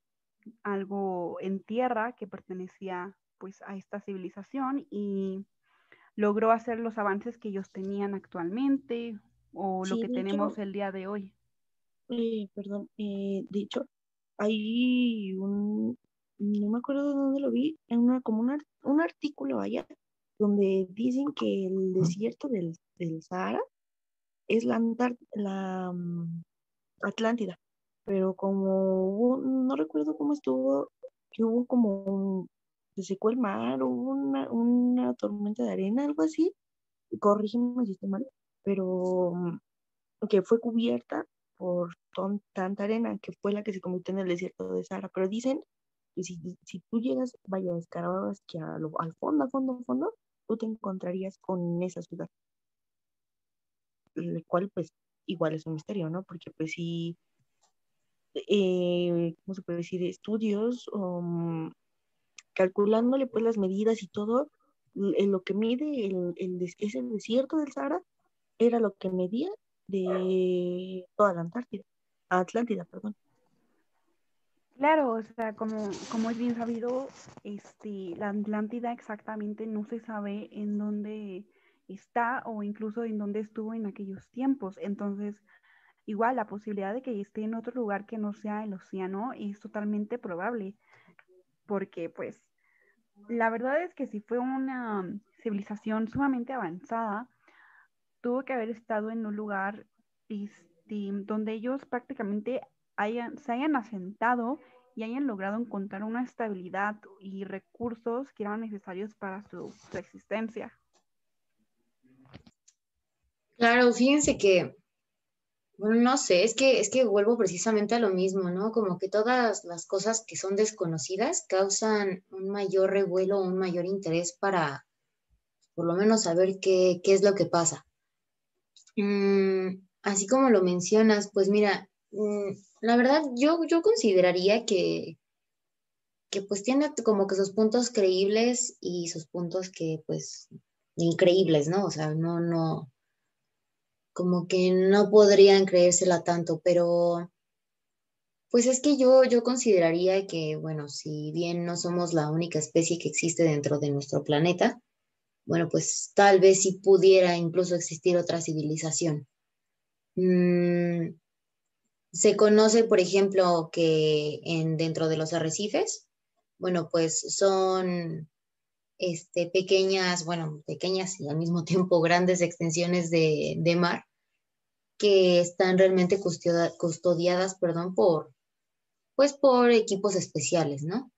algo en tierra que pertenecía pues a esta civilización y logró hacer los avances que ellos tenían actualmente o lo que tenemos el día de hoy. Eh, perdón, eh, de hecho, hay un, no me acuerdo de dónde lo vi, en una, como un artículo allá, donde dicen que el desierto del, del Sahara es la, la um, Atlántida, pero como no recuerdo cómo estuvo, que hubo como un, se secó el mar, hubo una, una tormenta de arena, algo así, corrígeme si estoy mal, pero um, que fue cubierta por tanta arena que fue la que se convirtió en el desierto de Sahara. Pero dicen que si, si tú llegas, vaya, escarbabas que al fondo, al fondo, al fondo, tú te encontrarías con esa ciudad. El cual, pues, igual es un misterio, ¿no? Porque, pues, si, eh, ¿cómo se puede decir? Estudios, um, calculándole, pues, las medidas y todo, en lo que mide el, el, ese desierto del Sahara era lo que medía de toda la Antártida, Atlántida, perdón. Claro, o sea, como, como es bien sabido, este, la Atlántida exactamente no se sabe en dónde está o incluso en dónde estuvo en aquellos tiempos. Entonces, igual la posibilidad de que esté en otro lugar que no sea el océano es totalmente probable, porque pues la verdad es que si fue una civilización sumamente avanzada, tuvo que haber estado en un lugar este, donde ellos prácticamente se hayan asentado y hayan logrado encontrar una estabilidad y recursos que eran necesarios para su, existencia. Claro, fíjense que, bueno, no sé, es que, es que vuelvo precisamente a lo mismo, ¿no? Como que todas las cosas que son desconocidas causan un mayor revuelo, un mayor interés para, por lo menos, saber qué, qué es lo que pasa. Mm, así como lo mencionas, pues mira, la verdad yo, yo consideraría que, que pues tiene como que sus puntos creíbles y sus puntos que pues increíbles, ¿no? O sea, no, no, como que no podrían creérsela tanto, pero pues es que yo, yo consideraría que, bueno, si bien no somos la única especie que existe dentro de nuestro planeta, bueno, pues tal vez si pudiera incluso existir otra civilización. Mm, se conoce, por ejemplo, que en, dentro de los arrecifes, bueno, pues son este, pequeñas, bueno, pequeñas y al mismo tiempo grandes extensiones de, mar que están realmente custodiadas, perdón, por, pues por equipos especiales, ¿no?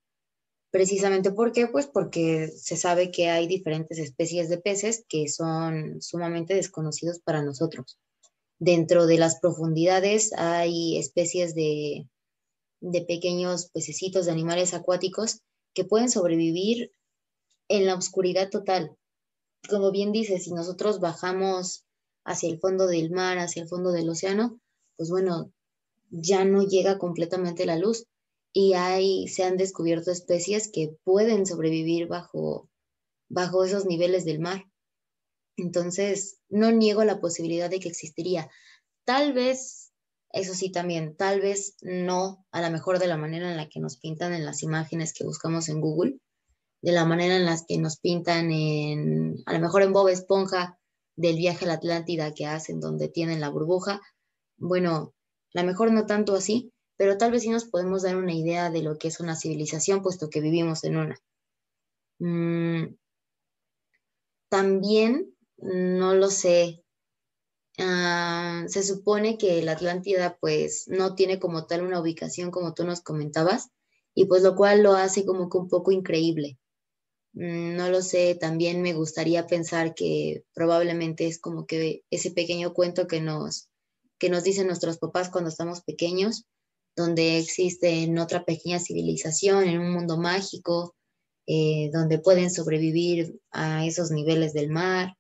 Precisamente ¿por qué? Pues porque se sabe que hay diferentes especies de peces que son sumamente desconocidos para nosotros. Dentro de las profundidades hay especies de, pequeños pececitos, de animales acuáticos que pueden sobrevivir en la oscuridad total. Como bien dice, si nosotros bajamos hacia el fondo del mar, hacia el fondo del océano, pues bueno, ya no llega completamente la luz y hay, se han descubierto especies que pueden sobrevivir bajo, bajo esos niveles del mar. Entonces, no niego la posibilidad de que existiría. Tal vez, eso sí también, tal vez no a la mejor de la manera en la que nos pintan en las imágenes que buscamos en Google, de la manera en la que nos pintan en, a lo mejor en Bob Esponja, del viaje a la Atlántida que hacen donde tienen la burbuja. Bueno, a lo mejor no tanto así, pero tal vez sí nos podemos dar una idea de lo que es una civilización, puesto que vivimos en una. Mm, también, no lo sé, ah, se supone que la Atlántida pues no tiene como tal una ubicación como tú nos comentabas, y pues lo cual lo hace como que un poco increíble. Mm, no lo sé, también me gustaría pensar que probablemente es como que ese pequeño cuento que nos, que nos dicen nuestros papás cuando estamos pequeños, donde existe en otra pequeña civilización, en un mundo mágico, eh, donde pueden sobrevivir a esos niveles del mar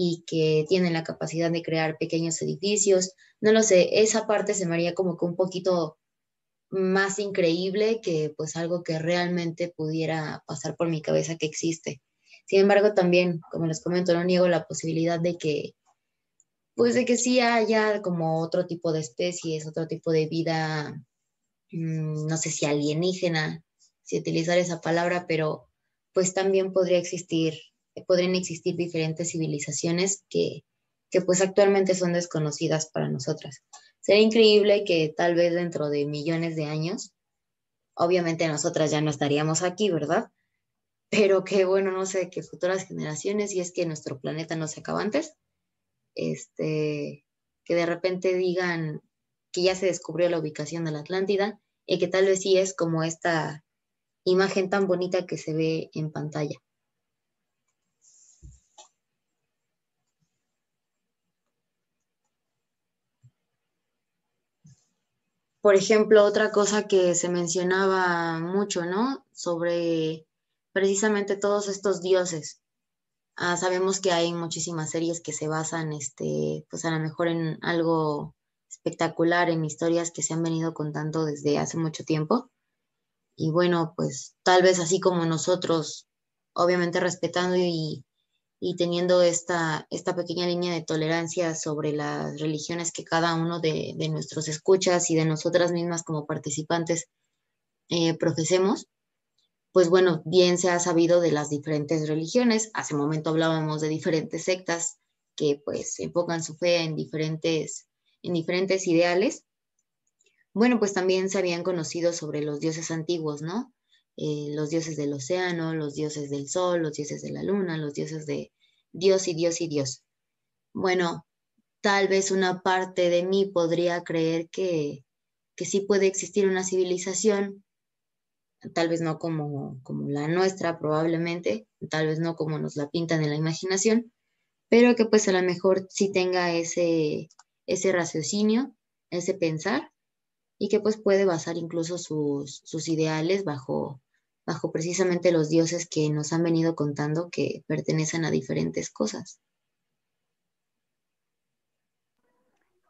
y que tienen la capacidad de crear pequeños edificios. No lo sé, esa parte se me haría como que un poquito más increíble que pues algo que realmente pudiera pasar por mi cabeza que existe. Sin embargo, también, como les comento, no niego la posibilidad de que pues de que sí haya como otro tipo de especies, otro tipo de vida, mm, no sé si alienígena, si utilizar esa palabra, pero pues también podría existir, podrían existir diferentes civilizaciones que, que pues actualmente son desconocidas para nosotras. Sería increíble que tal vez dentro de millones de años, obviamente nosotras ya no estaríamos aquí, ¿verdad? Pero que bueno, no sé, que futuras generaciones, y es que nuestro planeta no se acaba antes, este, que de repente digan que ya se descubrió la ubicación de la Atlántida y que tal vez sí es como esta imagen tan bonita que se ve en pantalla. Por ejemplo, otra cosa que se mencionaba mucho, ¿no? Sobre precisamente todos estos dioses. Ah, sabemos que hay muchísimas series que se basan, este, pues a lo mejor en algo espectacular, en historias que se han venido contando desde hace mucho tiempo. Y bueno, pues tal vez así como nosotros, obviamente respetando y, teniendo esta, esta pequeña línea de tolerancia sobre las religiones que cada uno de, nuestros escuchas y de nosotras mismas como participantes eh, profesemos, pues bueno, bien se ha sabido de las diferentes religiones. Hace momento hablábamos de diferentes sectas que pues enfocan su fe en diferentes, en diferentes ideales. Bueno, pues también se habían conocido sobre los dioses antiguos, ¿no? Eh, los dioses del océano, los dioses del sol, los dioses de la luna, los dioses de Dios y Dios y Dios. Bueno, tal vez una parte de mí podría creer que, que sí puede existir una civilización tal vez no como, como la nuestra probablemente, tal vez no como nos la pintan en la imaginación, pero que pues a lo mejor sí tenga ese, ese raciocinio, ese pensar, y que pues puede basar incluso sus, sus ideales bajo, bajo precisamente los dioses que nos han venido contando que pertenecen a diferentes cosas.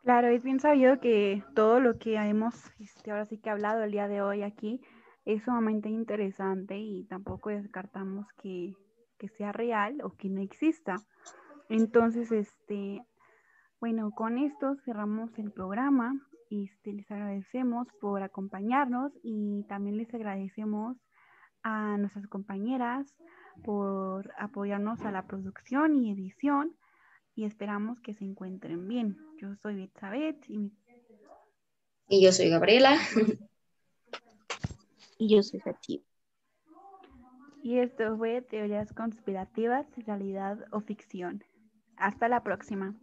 Claro, es bien sabido que todo lo que hemos este, ahora sí que hablado el día de hoy aquí es sumamente interesante y tampoco descartamos que, sea real o que no exista. Entonces, este, bueno, con esto cerramos el programa. Este, les agradecemos por acompañarnos y también les agradecemos a nuestras compañeras por apoyarnos a la producción y edición y esperamos que se encuentren bien. Yo soy Betsabeth y, y yo soy Gabriela. Y yo soy Sachi. Y esto fue Teorías Conspirativas, Realidad o Ficción. Hasta la próxima.